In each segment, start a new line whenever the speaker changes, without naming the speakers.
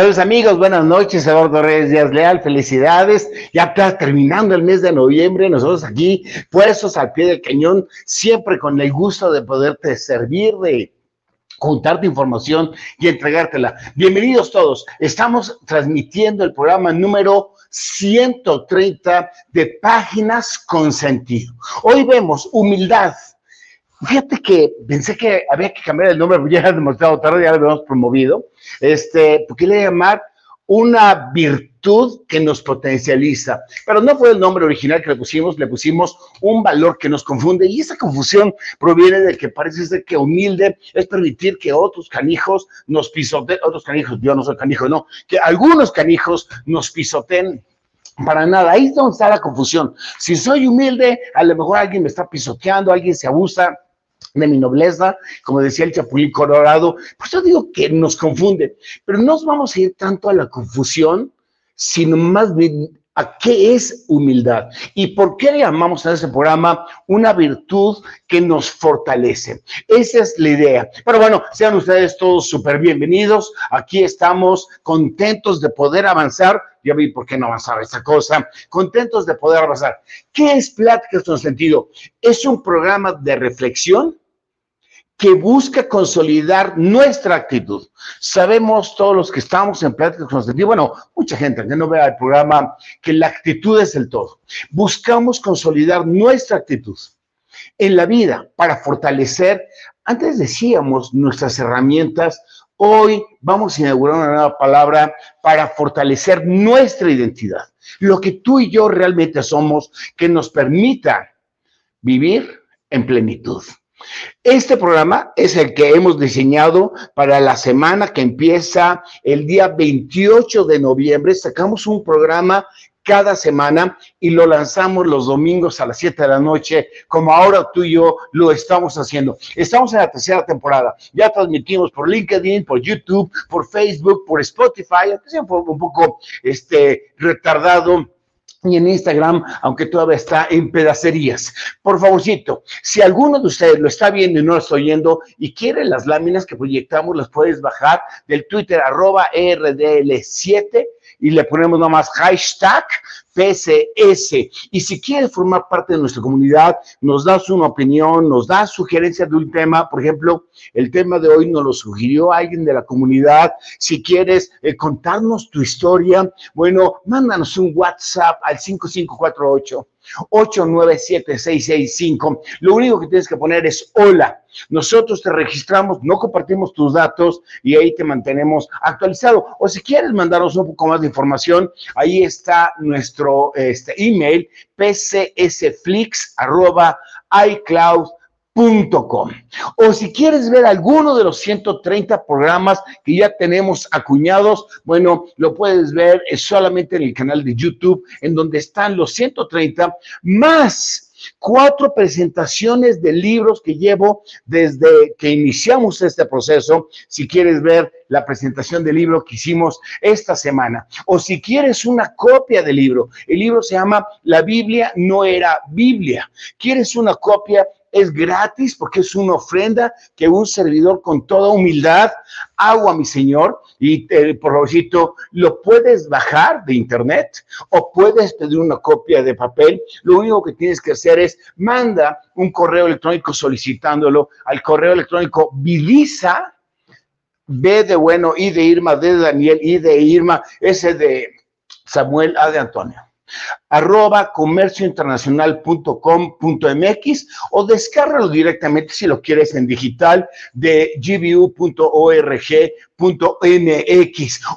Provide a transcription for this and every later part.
Queridos amigos, buenas noches, Eduardo Reyes Díaz Leal, felicidades. Ya está terminando el mes de noviembre, nosotros aquí puestos al pie del cañón, siempre con el gusto de poderte servir, de juntarte información y entregártela. Bienvenidos todos, estamos transmitiendo el programa número 130 de Páginas con Sentido. Hoy vemos humildad. Fíjate que pensé que había que cambiar el nombre, ya ha demostrado tarde, ya lo habíamos promovido. Este, porque le llamar una virtud que nos potencializa. Pero no fue el nombre original que le pusimos, le pusimos un valor que nos confunde y esa confusión proviene de que parece ser que humilde es permitir que otros canijos nos pisoteen, otros canijos, yo no soy canijo, no, que algunos canijos nos pisoteen para nada, ahí es donde está la confusión. Si soy humilde, a lo mejor alguien me está pisoteando, alguien se abusa, de mi nobleza, como decía el Chapulín Colorado, pues yo digo que nos confunde, pero no nos vamos a ir tanto a la confusión, sino más bien a qué es humildad y por qué le llamamos a ese programa una virtud que nos fortalece. Esa es la idea. Pero bueno, sean ustedes todos súper bienvenidos. Aquí estamos contentos de poder avanzar. Ya vi por qué no avanzaba esta cosa. Contentos de poder avanzar. ¿Qué es Pláticas con Sentido? Es un programa de reflexión que busca consolidar nuestra actitud. Sabemos todos los que estamos en pláticas con sentido, bueno, mucha gente que no vea el programa, que la actitud es el todo. Buscamos consolidar nuestra actitud en la vida para fortalecer, antes decíamos, nuestras herramientas. Hoy vamos a inaugurar una nueva palabra para fortalecer nuestra identidad, lo que tú y yo realmente somos, que nos permita vivir en plenitud. Este programa es el que hemos diseñado para la semana que empieza el día 28 de noviembre. Sacamos un programa cada semana y lo lanzamos los domingos a las 7 de la noche, como ahora tú y yo lo estamos haciendo. Estamos en la tercera temporada. Ya transmitimos por LinkedIn, por YouTube, por Facebook, por Spotify, aunque sea un poco este, retardado y en Instagram, aunque todavía está en pedacerías. Por favorcito, si alguno de ustedes lo está viendo y no lo está oyendo y quiere las láminas que proyectamos, las puedes bajar del Twitter arroba RDL7 y le ponemos nomás hashtag PCS. Y si quieres formar parte de nuestra comunidad, nos das una opinión, nos das sugerencias de un tema. Por ejemplo, el tema de hoy nos lo sugirió alguien de la comunidad. Si quieres eh, contarnos tu historia, bueno, mándanos un WhatsApp al 5548 897-665. Lo único que tienes que poner es hola. Nosotros te registramos, no compartimos tus datos y ahí te mantenemos actualizado. O si quieres mandarnos un poco más de información, ahí está nuestro este, email pcsflix.icloud o si quieres ver alguno de los 130 programas que ya tenemos acuñados, bueno, lo puedes ver solamente en el canal de YouTube, en donde están los 130 más cuatro presentaciones de libros que llevo desde que iniciamos este proceso. Si quieres ver la presentación del libro que hicimos esta semana, o si quieres una copia del libro, el libro se llama La Biblia no era Biblia. ¿Quieres una copia? Es gratis porque es una ofrenda que un servidor con toda humildad hago a mi Señor y eh, por favorcito lo puedes bajar de internet o puedes pedir una copia de papel. Lo único que tienes que hacer es manda un correo electrónico solicitándolo al correo electrónico Vilisa, B de bueno, I de Irma, D de Daniel, I de Irma, S de Samuel, A de Antonio arroba comerciointernacional.com.mx o descárgalo directamente si lo quieres en digital de gbu.org.mx.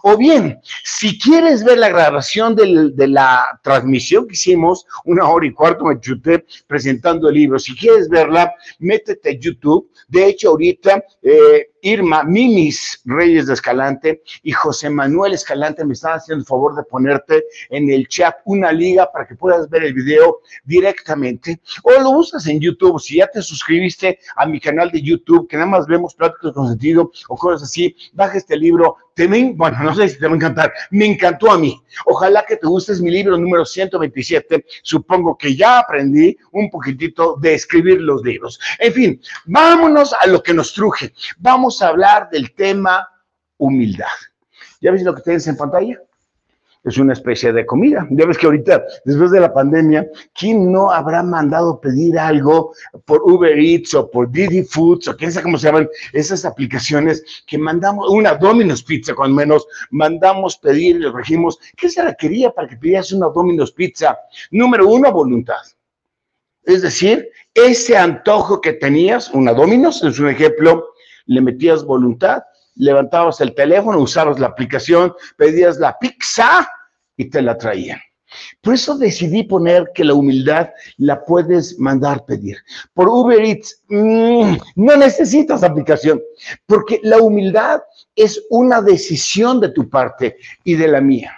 O bien, si quieres ver la grabación de la transmisión que hicimos, una hora y cuarto me chuté presentando el libro, si quieres verla, métete a YouTube. De hecho, ahorita eh, Irma, Mimis Reyes de Escalante y José Manuel Escalante me están haciendo el favor de ponerte en el chat una liga para que puedas ver el video directamente o lo buscas en YouTube. Si ya te suscribiste a mi canal de YouTube, que nada más vemos pláticas con sentido o cosas así, baja este libro. Te bueno, no sé si te va a encantar. Me encantó a mí. Ojalá que te guste mi libro número 127. Supongo que ya aprendí un poquitito de escribir los libros. En fin, vámonos a lo que nos truje. Vamos a hablar del tema humildad. ¿Ya ves lo que tienes en pantalla? Es una especie de comida. Ya ves que ahorita, después de la pandemia, ¿quién no habrá mandado pedir algo por Uber Eats o por Didi Foods o quién sabe cómo se llaman esas aplicaciones que mandamos, una Domino's Pizza con menos, mandamos pedir y le dijimos, ¿qué se requería para que pidieras una Domino's Pizza? Número uno, voluntad. Es decir, ese antojo que tenías, una Domino's, es un ejemplo, le metías voluntad levantabas el teléfono, usabas la aplicación, pedías la pizza y te la traían. Por eso decidí poner que la humildad la puedes mandar pedir. Por Uber Eats, mm, no necesitas aplicación, porque la humildad es una decisión de tu parte y de la mía.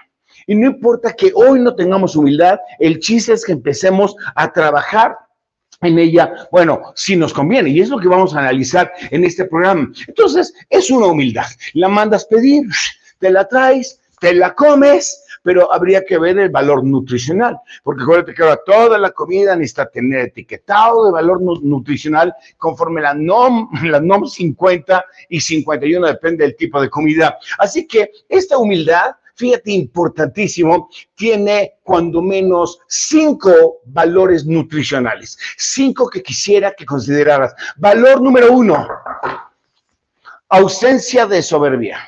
Y no importa que hoy no tengamos humildad, el chiste es que empecemos a trabajar en ella, bueno, si nos conviene, y es lo que vamos a analizar en este programa. Entonces, es una humildad. La mandas pedir, te la traes, te la comes, pero habría que ver el valor nutricional, porque acuérdate que ahora toda la comida necesita tener etiquetado de valor nutricional conforme la NOM, la NOM 50 y 51, depende del tipo de comida. Así que esta humildad fíjate, importantísimo, tiene cuando menos cinco valores nutricionales, cinco que quisiera que consideraras. Valor número uno, ausencia de soberbia.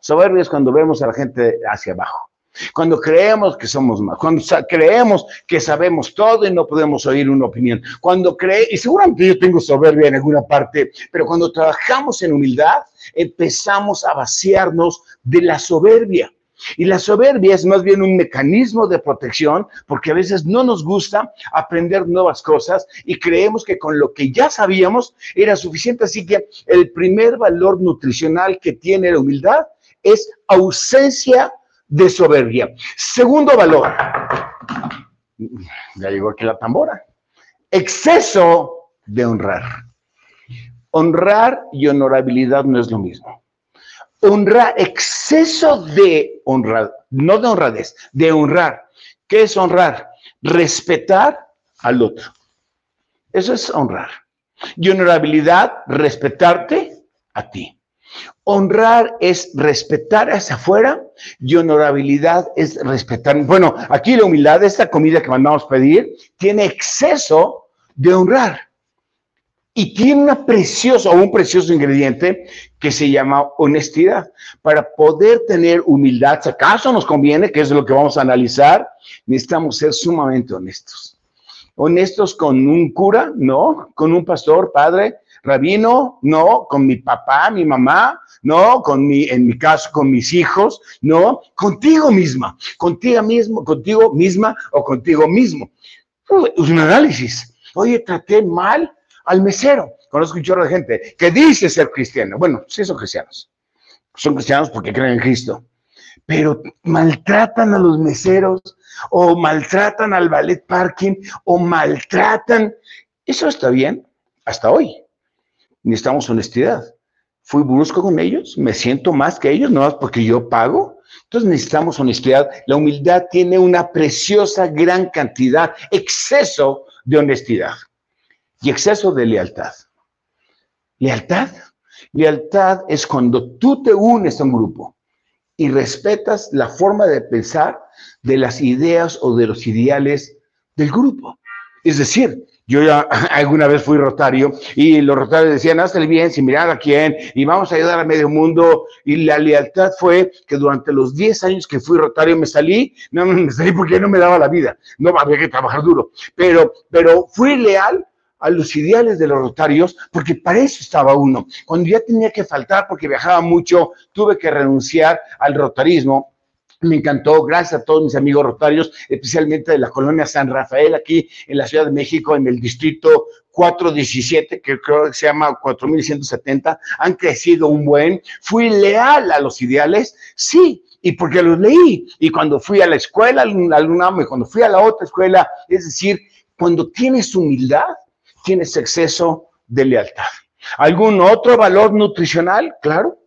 Soberbia es cuando vemos a la gente hacia abajo. Cuando creemos que somos más, cuando creemos que sabemos todo y no podemos oír una opinión, cuando cree, y seguramente yo tengo soberbia en alguna parte, pero cuando trabajamos en humildad, empezamos a vaciarnos de la soberbia. Y la soberbia es más bien un mecanismo de protección porque a veces no nos gusta aprender nuevas cosas y creemos que con lo que ya sabíamos era suficiente. Así que el primer valor nutricional que tiene la humildad es ausencia de soberbia. Segundo valor, ya llegó aquí la tambora, exceso de honrar. Honrar y honorabilidad no es lo mismo honrar, exceso de honrar, no de honradez, de honrar. ¿Qué es honrar? Respetar al otro. Eso es honrar. Y honorabilidad, respetarte a ti. Honrar es respetar hacia afuera y honorabilidad es respetar. Bueno, aquí la humildad, esta comida que mandamos pedir, tiene exceso de honrar. Y tiene una preciosa un precioso ingrediente que se llama honestidad. Para poder tener humildad, si acaso nos conviene, que es lo que vamos a analizar, necesitamos ser sumamente honestos. Honestos con un cura, no, con un pastor, padre, rabino, no, con mi papá, mi mamá, no, con mi, en mi caso, con mis hijos, no, contigo misma, contigo mismo, contigo misma o contigo mismo. Es un análisis. Oye, traté mal al mesero. Conozco un chorro de gente que dice ser cristiano. Bueno, sí son cristianos. Son cristianos porque creen en Cristo. Pero maltratan a los meseros o maltratan al ballet parking o maltratan. Eso está bien hasta hoy. Necesitamos honestidad. Fui brusco con ellos, me siento más que ellos, no más porque yo pago. Entonces necesitamos honestidad. La humildad tiene una preciosa gran cantidad, exceso de honestidad y exceso de lealtad. Lealtad. Lealtad es cuando tú te unes a un grupo y respetas la forma de pensar de las ideas o de los ideales del grupo. Es decir, yo ya alguna vez fui rotario y los rotarios decían, hazte el bien sin mirar a quién y vamos a ayudar a medio mundo. Y la lealtad fue que durante los 10 años que fui rotario me salí, no me salí porque no me daba la vida, no había que trabajar duro, pero, pero fui leal a los ideales de los rotarios, porque para eso estaba uno. Cuando ya tenía que faltar porque viajaba mucho, tuve que renunciar al rotarismo. Me encantó, gracias a todos mis amigos rotarios, especialmente de la colonia San Rafael, aquí en la Ciudad de México, en el distrito 417, que creo que se llama 4170, han crecido un buen. Fui leal a los ideales, sí, y porque los leí. Y cuando fui a la escuela, al UNAM, y cuando fui a la otra escuela, es decir, cuando tienes humildad, tienes exceso de lealtad. ¿Algún otro valor nutricional? Claro,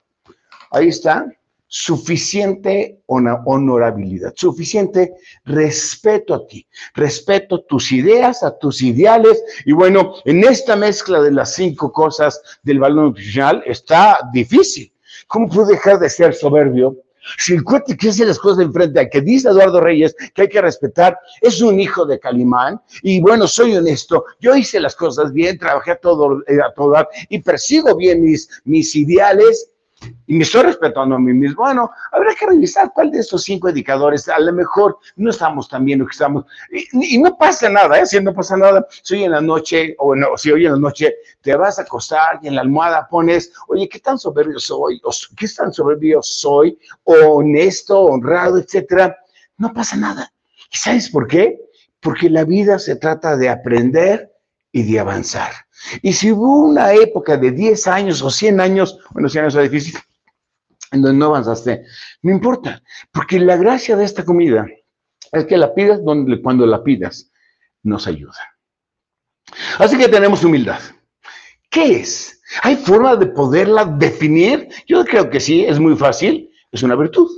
ahí está. Suficiente honorabilidad, suficiente respeto a ti, respeto a tus ideas, a tus ideales. Y bueno, en esta mezcla de las cinco cosas del valor nutricional está difícil. ¿Cómo puedo dejar de ser soberbio? Si el cuate que hace las cosas enfrente a que dice Eduardo Reyes que hay que respetar, es un hijo de Calimán. Y bueno, soy honesto, yo hice las cosas bien, trabajé a todo, eh, a todo y persigo bien mis, mis ideales y me estoy respetando a mí mismo. Bueno, habrá que revisar cuál de estos cinco indicadores, a lo mejor no estamos tan bien lo que estamos, y, no pasa nada, ¿eh? si no pasa nada, si hoy en la noche, o no, si hoy en la noche te vas a acostar y en la almohada pones, oye, ¿qué tan soberbio soy? ¿Qué tan soberbio soy? honesto, honrado, etcétera, no pasa nada. ¿Y sabes por qué? Porque la vida se trata de aprender y de avanzar. Y si hubo una época de 10 años o 100 años, bueno, 100 años es difícil, en donde no avanzaste, no importa, porque la gracia de esta comida es que la pidas donde, cuando la pidas, nos ayuda. Así que tenemos humildad. ¿Qué es? ¿Hay forma de poderla definir? Yo creo que sí, es muy fácil, es una virtud.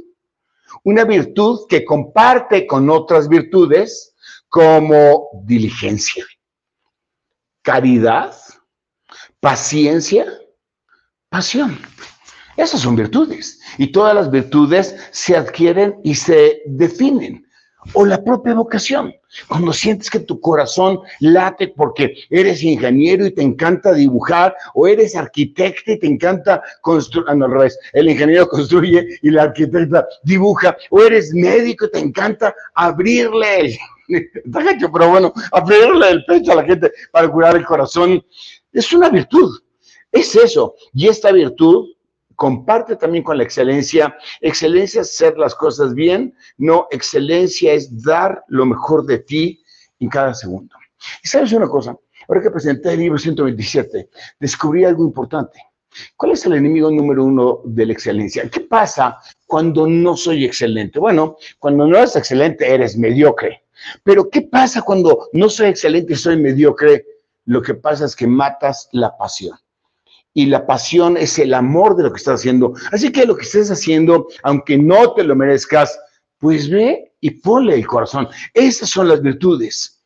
Una virtud que comparte con otras virtudes como diligencia, caridad, paciencia, pasión. Esas son virtudes. Y todas las virtudes se adquieren y se definen. O la propia vocación. Cuando sientes que tu corazón late porque eres ingeniero y te encanta dibujar, o eres arquitecta y te encanta construir, ah, no, al revés, el ingeniero construye y la arquitecta dibuja, o eres médico y te encanta abrirle pero bueno, abrirle el pecho a la gente para curar el corazón, es una virtud, es eso. Y esta virtud comparte también con la excelencia. Excelencia es hacer las cosas bien, no, excelencia es dar lo mejor de ti en cada segundo. Y sabes una cosa, ahora que presenté el libro 127, descubrí algo importante. ¿Cuál es el enemigo número uno de la excelencia? ¿Qué pasa cuando no soy excelente? Bueno, cuando no eres excelente, eres mediocre. Pero ¿qué pasa cuando no soy excelente soy mediocre? Lo que pasa es que matas la pasión. Y la pasión es el amor de lo que estás haciendo. Así que lo que estés haciendo, aunque no te lo merezcas, pues ve y ponle el corazón. Esas son las virtudes.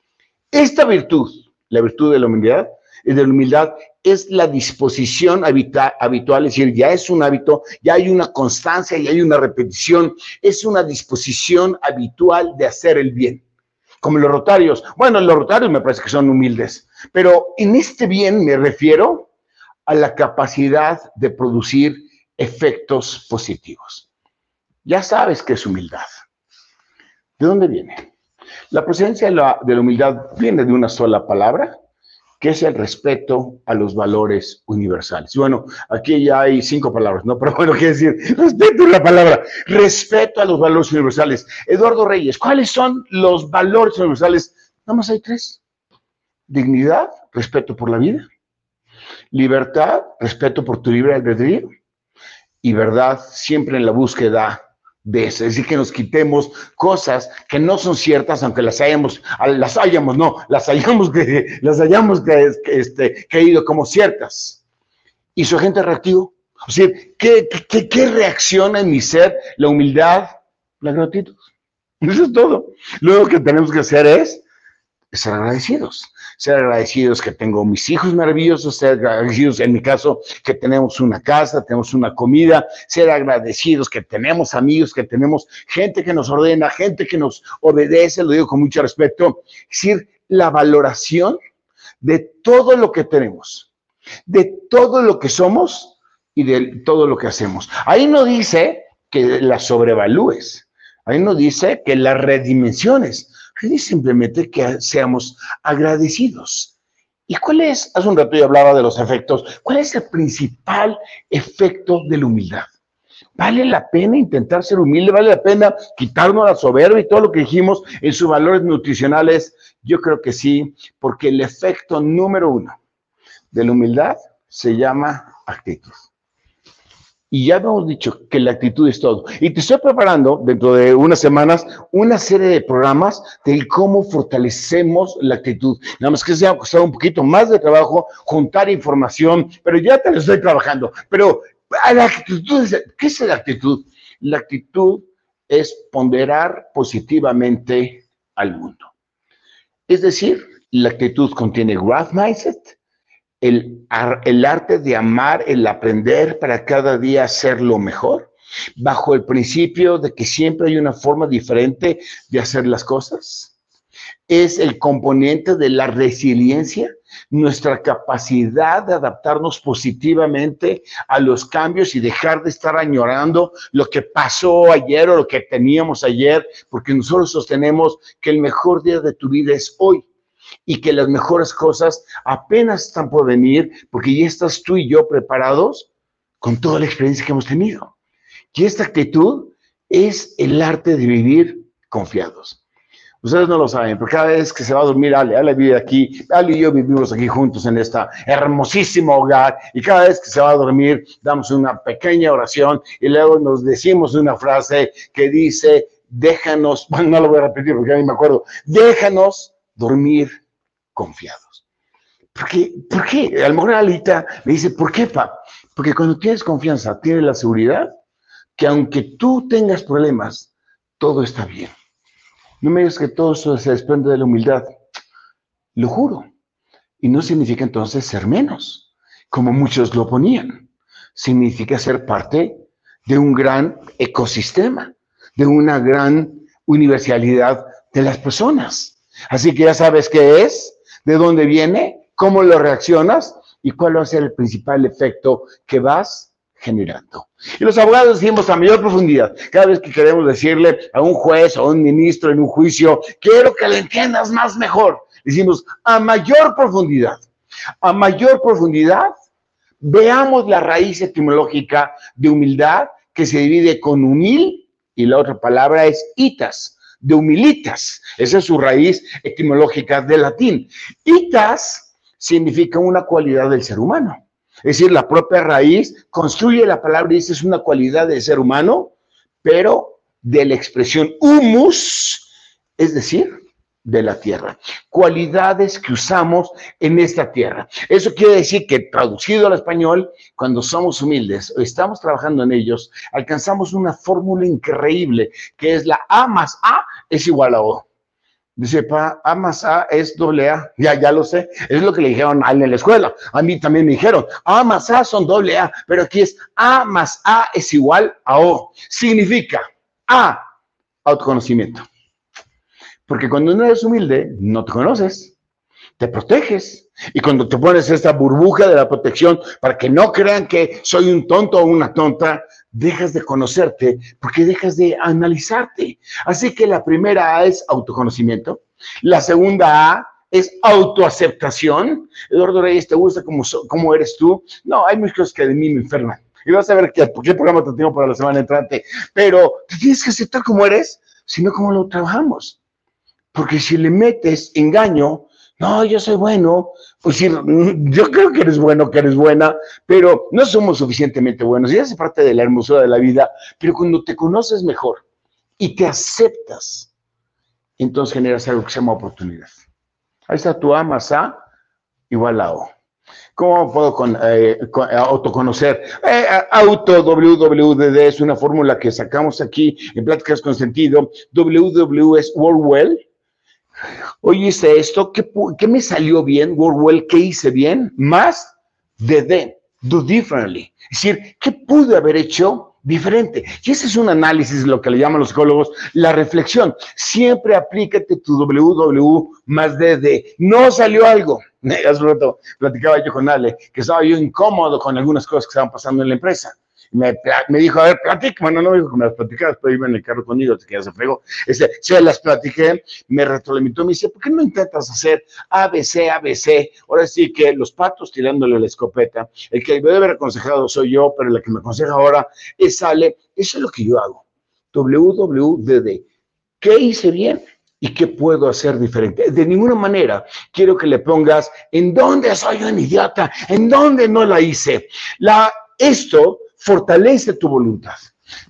Esta virtud, la virtud de la humildad, de la humildad es la disposición habitual, es decir, ya es un hábito, ya hay una constancia, ya hay una repetición, es una disposición habitual de hacer el bien como los rotarios. Bueno, los rotarios me parece que son humildes, pero en este bien me refiero a la capacidad de producir efectos positivos. Ya sabes que es humildad. ¿De dónde viene? La presencia de la, de la humildad viene de una sola palabra, que es el respeto a los valores universales. Bueno, aquí ya hay cinco palabras, ¿no? Pero bueno, quiere decir, respeto la palabra, respeto a los valores universales. Eduardo Reyes, ¿cuáles son los valores universales? Nada más hay tres. Dignidad, respeto por la vida. Libertad, respeto por tu libre albedrío. Y verdad, siempre en la búsqueda de es decir, que nos quitemos cosas que no son ciertas, aunque las hayamos, las hayamos, no, las hayamos, las hayamos este, creído como ciertas. ¿Y su agente reactivo? O sea, ¿qué, qué, qué reacciona en mi ser? La humildad, la gratitud. Eso es todo. Lo que tenemos que hacer es ser agradecidos ser agradecidos que tengo mis hijos maravillosos, ser agradecidos en mi caso que tenemos una casa, tenemos una comida, ser agradecidos que tenemos amigos, que tenemos gente que nos ordena, gente que nos obedece, lo digo con mucho respeto, es decir, la valoración de todo lo que tenemos, de todo lo que somos y de todo lo que hacemos. Ahí no dice que la sobrevalúes, ahí no dice que la redimensiones, es simplemente que seamos agradecidos. ¿Y cuál es? Hace un rato yo hablaba de los efectos. ¿Cuál es el principal efecto de la humildad? ¿Vale la pena intentar ser humilde? ¿Vale la pena quitarnos la soberbia y todo lo que dijimos en sus valores nutricionales? Yo creo que sí, porque el efecto número uno de la humildad se llama actitud. Y ya hemos dicho que la actitud es todo. Y te estoy preparando dentro de unas semanas una serie de programas de cómo fortalecemos la actitud. Nada más que se ha costado un poquito más de trabajo juntar información, pero ya te lo estoy trabajando. Pero la actitud, ¿qué es la actitud? La actitud es ponderar positivamente al mundo. Es decir, la actitud contiene growth mindset, el, arte de amar, el aprender para cada día ser lo mejor. bajo el principio de que siempre hay una forma diferente de hacer las cosas. Es el componente de la resiliencia, nuestra capacidad de adaptarnos positivamente a los cambios y dejar de estar añorando lo que pasó ayer o lo que teníamos ayer, porque nosotros sostenemos que el mejor día de tu vida es hoy y que las mejores cosas apenas están por venir porque ya estás tú y yo preparados con toda la experiencia que hemos tenido. Y esta actitud es el arte de vivir confiados. Ustedes no lo saben, pero cada vez que se va a dormir Ale, Ale vive aquí, Ale y yo vivimos aquí juntos en esta hermosísimo hogar, y cada vez que se va a dormir damos una pequeña oración y luego nos decimos una frase que dice, déjanos, no lo voy a repetir porque a mí me acuerdo, déjanos dormir confiados. ¿Por qué? ¿Por qué? A lo mejor Alita me dice, ¿por qué, pa? Porque cuando tienes confianza, tienes la seguridad que aunque tú tengas problemas, todo está bien. No me digas que todo eso se desprende de la humildad. Lo juro. Y no significa entonces ser menos, como muchos lo ponían. Significa ser parte de un gran ecosistema, de una gran universalidad de las personas. Así que ya sabes qué es, de dónde viene, cómo lo reaccionas y cuál va a ser el principal efecto que vas generando. Y los abogados decimos a mayor profundidad, cada vez que queremos decirle a un juez o a un ministro en un juicio, quiero que le entiendas más mejor, decimos a mayor profundidad. A mayor profundidad, veamos la raíz etimológica de humildad que se divide con humil y la otra palabra es itas, de humilitas. Esa es su raíz etimológica del latín. Itas significa una cualidad del ser humano. Es decir, la propia raíz construye la palabra y dice es una cualidad del ser humano, pero de la expresión humus, es decir, de la tierra. Cualidades que usamos en esta tierra. Eso quiere decir que traducido al español, cuando somos humildes o estamos trabajando en ellos, alcanzamos una fórmula increíble que es la A más A es igual a O. Dice, pa, A más A es doble A. Ya, ya lo sé. Es lo que le dijeron a él en la escuela. A mí también me dijeron, A más A son doble A, pero aquí es A más A es igual a O. Significa A, autoconocimiento. Porque cuando uno eres humilde, no te conoces, te proteges. Y cuando te pones esta burbuja de la protección para que no crean que soy un tonto o una tonta, dejas de conocerte porque dejas de analizarte. Así que la primera A es autoconocimiento, la segunda A es autoaceptación. Eduardo Reyes, ¿te gusta cómo, eres tú? No, hay muchas cosas que de mí me enferman. Y vas a ver qué, qué programa te tengo para la semana entrante. Pero te tienes que aceptar como eres, sino cómo lo trabajamos. Porque si le metes engaño, no, yo soy bueno. Pues sí, yo creo que eres bueno, que eres buena, pero no somos suficientemente buenos. Y hace parte de la hermosura de la vida. Pero cuando te conoces mejor y te aceptas, entonces generas algo que se llama oportunidad. Ahí está tu A más A igual a O. ¿Cómo puedo con, eh, autoconocer? Eh, auto WWDD es una fórmula que sacamos aquí en Pláticas con Sentido. WW es World Hoy hice esto, ¿qué, me salió bien, Worldwell? ¿Qué hice bien? Más de do differently. Es decir, ¿qué pude haber hecho diferente? Y ese es un análisis, lo que le llaman los psicólogos, la reflexión. Siempre aplícate tu WW más D de, no salió algo. Hace rato platicaba yo con Ale, que estaba yo incómodo con algunas cosas que estaban pasando en la empresa me, me, dijo, a ver, platica. Bueno, no me dijo que me las platicaras, pero iba en el carro conmigo, que ya se. Este, se las platiqué, me retroalimentó, me dice, ¿por qué no intentas hacer ABC, ABC? Ahora sí que los patos tirándole la escopeta. El que debe haber aconsejado soy yo, pero la que me aconseja ahora es sale. Eso es lo que yo hago. WWDD. ¿Qué hice bien? ¿Y qué puedo hacer diferente? De ninguna manera quiero que le pongas en dónde soy un idiota, en dónde no la hice. La, esto fortalece tu voluntad.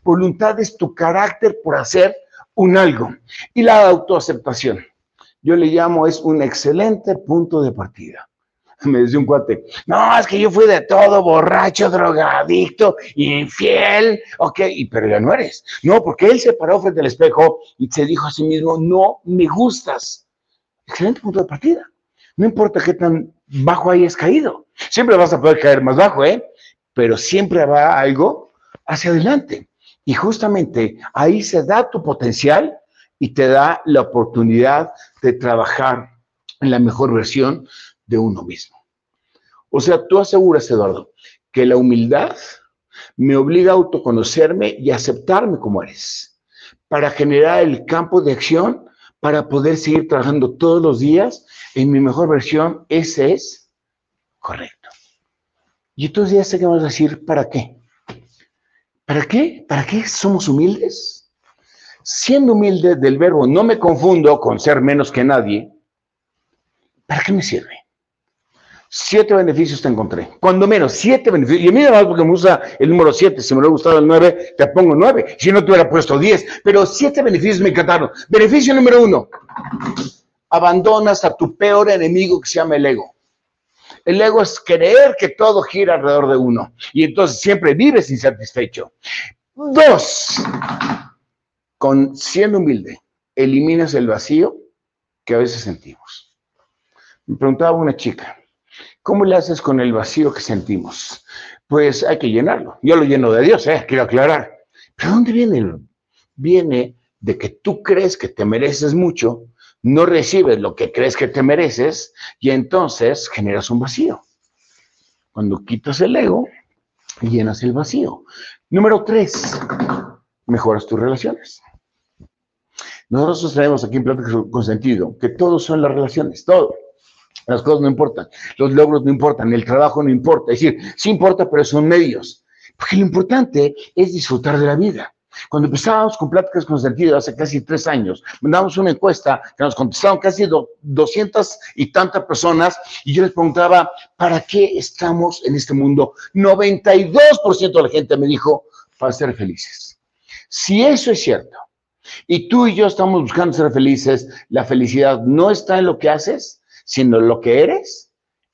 Voluntad es tu carácter por hacer un algo. Y la autoaceptación, yo le llamo, es un excelente punto de partida. Me dice un cuate, no, es que yo fui de todo, borracho, drogadicto, infiel, ok, y, pero ya no eres. No, porque él se paró frente al espejo y se dijo a sí mismo, no me gustas. Excelente punto de partida. No importa qué tan bajo hayas caído. Siempre vas a poder caer más bajo, ¿eh? Pero siempre va algo hacia adelante. Y justamente ahí se da tu potencial y te da la oportunidad de trabajar en la mejor versión de uno mismo. O sea, tú aseguras, Eduardo, que la humildad me obliga a autoconocerme y aceptarme como eres, para generar el campo de acción para poder seguir trabajando todos los días en mi mejor versión. Ese es correcto. Y entonces ya sé que vamos a decir, ¿para qué? ¿Para qué? ¿Para qué somos humildes? Siendo humilde del verbo, no me confundo con ser menos que nadie, ¿para qué me sirve? Siete beneficios te encontré. Cuando menos, siete beneficios. Y a mí además porque me usa el número siete. Si me hubiera gustado el nueve, te pongo nueve. Si no te hubiera puesto diez. Pero siete beneficios me encantaron. Beneficio número uno. Abandonas a tu peor enemigo que se llama el ego. El ego es creer que todo gira alrededor de uno. Y entonces siempre vives insatisfecho. Dos, con siendo humilde, eliminas el vacío que a veces sentimos. Me preguntaba una chica, ¿Cómo le haces con el vacío que sentimos? Pues hay que llenarlo. Yo lo lleno de Dios, ¿eh? quiero aclarar. ¿Pero dónde viene? Viene de que tú crees que te mereces mucho, no recibes lo que crees que te mereces y entonces generas un vacío. Cuando quitas el ego, llenas el vacío. Número tres, mejoras tus relaciones. Nosotros tenemos aquí en Pláticas con Sentido que todos son las relaciones, todo. Las cosas no importan, los logros no importan, el trabajo no importa. Es decir, sí importa, pero son medios. Porque lo importante es disfrutar de la vida. Cuando empezábamos con pláticas con sentido hace casi tres años, mandamos una encuesta que nos contestaron casi doscientas y tantas personas y yo les preguntaba, ¿para qué estamos en este mundo? 92% de la gente me dijo, para ser felices. Si eso es cierto, y tú y yo estamos buscando ser felices, la felicidad no está en lo que haces, sino lo que eres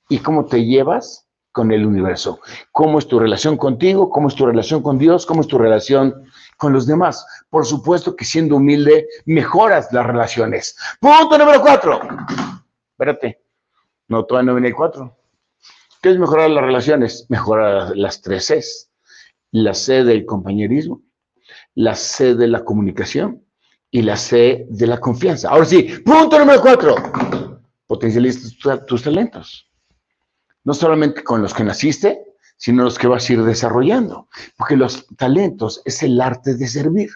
y cómo te llevas con el universo. ¿Cómo es tu relación contigo? ¿Cómo es tu relación con Dios? ¿Cómo es tu relación con los demás? Por supuesto que siendo humilde mejoras las relaciones. Punto número cuatro. Espérate, no, todavía no viene el cuatro. ¿Qué es mejorar las relaciones? Mejorar las tres Cs. La C del compañerismo, la C de la comunicación y la C de la confianza. Ahora sí, punto número cuatro potencializas tus talentos. No solamente con los que naciste, sino los que vas a ir desarrollando. Porque los talentos es el arte de servir.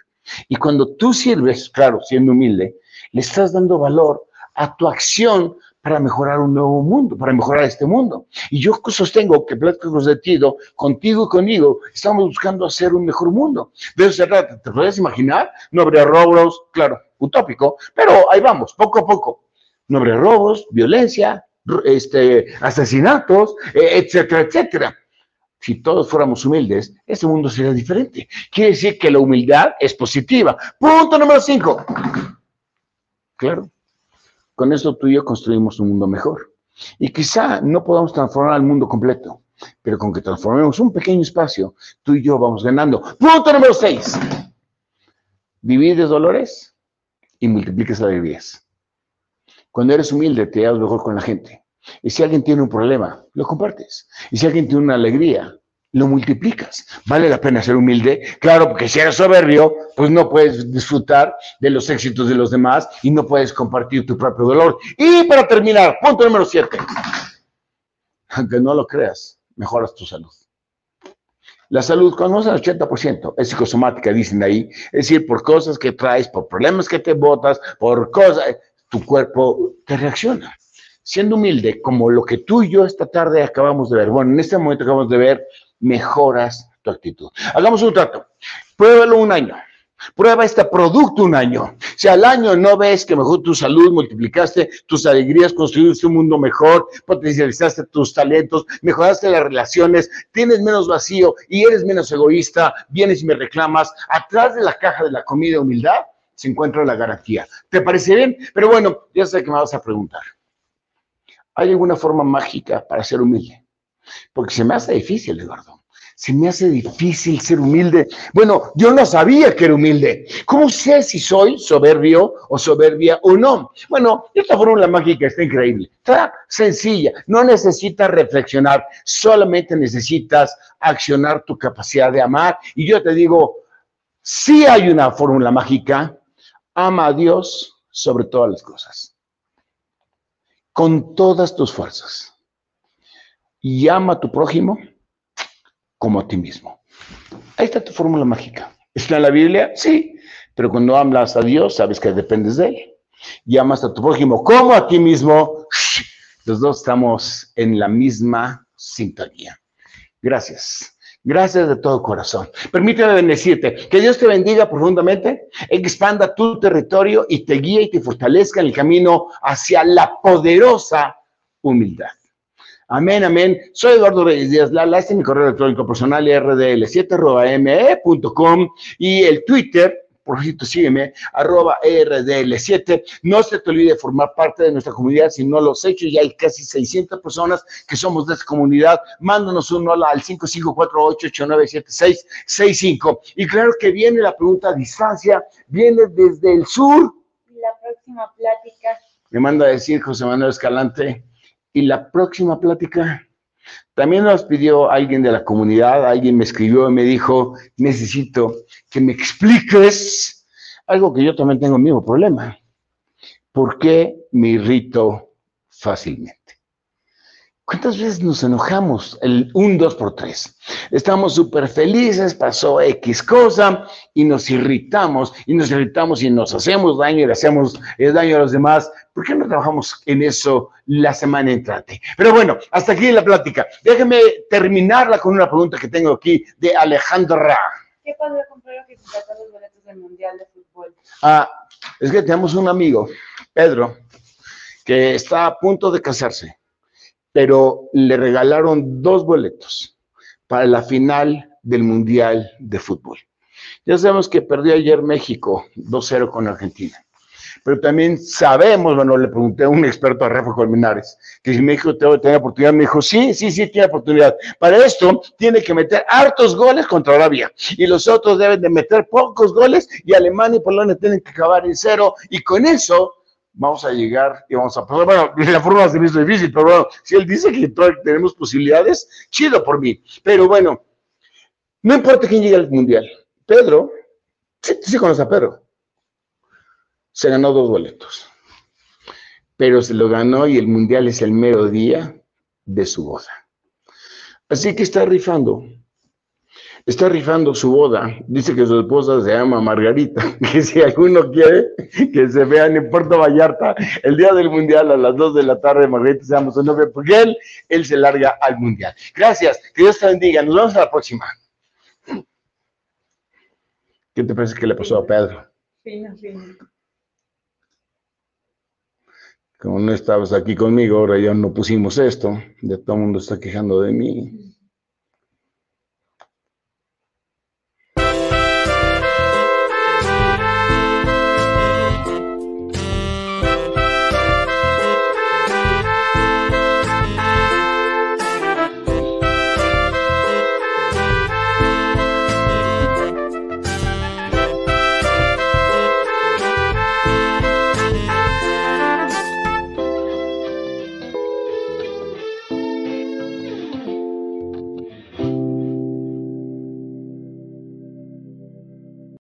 Y cuando tú sirves, claro, siendo humilde, le estás dando valor a tu acción para mejorar un nuevo mundo, para mejorar este mundo. Y yo sostengo que Pláticos de Tido, contigo y conmigo, estamos buscando hacer un mejor mundo. De eso se trata. ¿Te puedes imaginar? No habría robos, claro, utópico, pero ahí vamos, poco a poco no habría robos, violencia, este, asesinatos, e, etcétera, etcétera. Si todos fuéramos humildes, este mundo sería diferente. Quiere decir que la humildad es positiva. Punto número cinco. Claro, con eso tú y yo construimos un mundo mejor. Y quizá no podamos transformar al mundo completo, pero con que transformemos un pequeño espacio, tú y yo vamos ganando. Punto número seis. Divides dolores y multipliques alegrías. Cuando eres humilde, te das mejor con la gente. Y si alguien tiene un problema, lo compartes. Y si alguien tiene una alegría, lo multiplicas. ¿Vale la pena ser humilde? Claro, porque si eres soberbio, pues no puedes disfrutar de los éxitos de los demás y no puedes compartir tu propio dolor. Y para terminar, punto número siete. Aunque no lo creas, mejoras tu salud. La salud, conoce el 80%, es psicosomática, dicen ahí. Es decir, por cosas que traes, por problemas que te botas, por cosas tu cuerpo te reacciona. Siendo humilde, como lo que tú y yo esta tarde acabamos de ver, bueno, en este momento acabamos de ver, mejoras tu actitud. Hagamos un trato. Pruébalo un año. Prueba este producto un año. Si al año no ves que mejor tu salud, multiplicaste tus alegrías, construiste un mundo mejor, potencializaste tus talentos, mejoraste las relaciones, tienes menos vacío y eres menos egoísta, vienes y me reclamas, atrás de la caja de la comida humildad, se encuentra la garantía. ¿Te parece bien? Pero bueno, ya sé que me vas a preguntar. ¿Hay alguna forma mágica para ser humilde? Porque se me hace difícil, Eduardo. Se me hace difícil ser humilde. Bueno, yo no sabía que era humilde. ¿Cómo sé si soy soberbio o soberbia o no? Bueno, esta fórmula mágica está increíble. Está sencilla. No necesitas reflexionar. Solamente necesitas accionar tu capacidad de amar. Y yo te digo, sí hay una fórmula mágica, ama a Dios sobre todas las cosas, con todas tus fuerzas, y ama a tu prójimo como a ti mismo. Ahí está tu fórmula mágica. ¿Está en la Biblia? Sí, pero cuando hablas a Dios, sabes que dependes de Él. Y amas a tu prójimo como a ti mismo. Los dos estamos en la misma sintonía. Gracias. Gracias de todo corazón. Permíteme bendecirte. Que Dios te bendiga profundamente, expanda tu territorio y te guíe y te fortalezca en el camino hacia la poderosa humildad. Amén, amén. Soy Eduardo Reyes Díaz Lala. Este es mi correo electrónico personal rdl7.me.com y el Twitter por cierto, sígueme, arroba RDL7. No se te olvide formar parte de nuestra comunidad si no lo has hecho. Ya hay casi 600 personas que somos de esta comunidad. Mándanos un hola al 5548897665. Y claro que viene la pregunta a distancia, viene desde el sur.
La próxima plática.
Me manda a decir José Manuel Escalante. Y la próxima plática. También nos pidió alguien de la comunidad, alguien me escribió y me dijo, necesito que me expliques algo que yo también tengo el mismo problema. ¿Por qué me irrito fácilmente? ¿Cuántas veces nos enojamos? El un, dos por tres. Estamos súper felices, pasó X cosa y nos irritamos y nos irritamos y nos hacemos daño y le hacemos daño a los demás. ¿Por qué no trabajamos en eso la semana entrante? Pero bueno, hasta aquí la plática. Déjeme terminarla con una pregunta que tengo aquí de Alejandra.
¿Qué pasó con Pedro que se trató los boletos del Mundial de Fútbol?
Ah, es que tenemos un amigo, Pedro, que está a punto de casarse pero le regalaron dos boletos para la final del Mundial de Fútbol. Ya sabemos que perdió ayer México 2-0 con Argentina. Pero también sabemos, bueno, le pregunté a un experto a Rafa Colmenares, que si México tiene oportunidad, me dijo, sí, sí, sí, tiene oportunidad. Para esto tiene que meter hartos goles contra Arabia. Y los otros deben de meter pocos goles y Alemania y Polonia tienen que acabar en cero. Y con eso vamos a llegar y vamos a pasar. Bueno, la forma se me hizo difícil, pero bueno, si él dice que tenemos posibilidades, chido por mí. Pero bueno, no importa quién llegue al mundial. Pedro, sí, sí conoce a Pedro. Se ganó dos boletos. Pero se lo ganó y el mundial es el mero día de su boda. Así que está rifando está rifando su boda. Dice que su esposa se llama Margarita, que si alguno quiere que se vean en Puerto Vallarta el día del Mundial a las 2 de la tarde, Margarita se llama su novia, porque él, él se larga al Mundial. Gracias, que Dios te bendiga. Nos vemos a la próxima. ¿Qué te parece que le pasó a Pedro?
Fino, fino.
Como no estabas aquí conmigo, ahora ya no pusimos esto, ya todo el mundo está quejando de mí.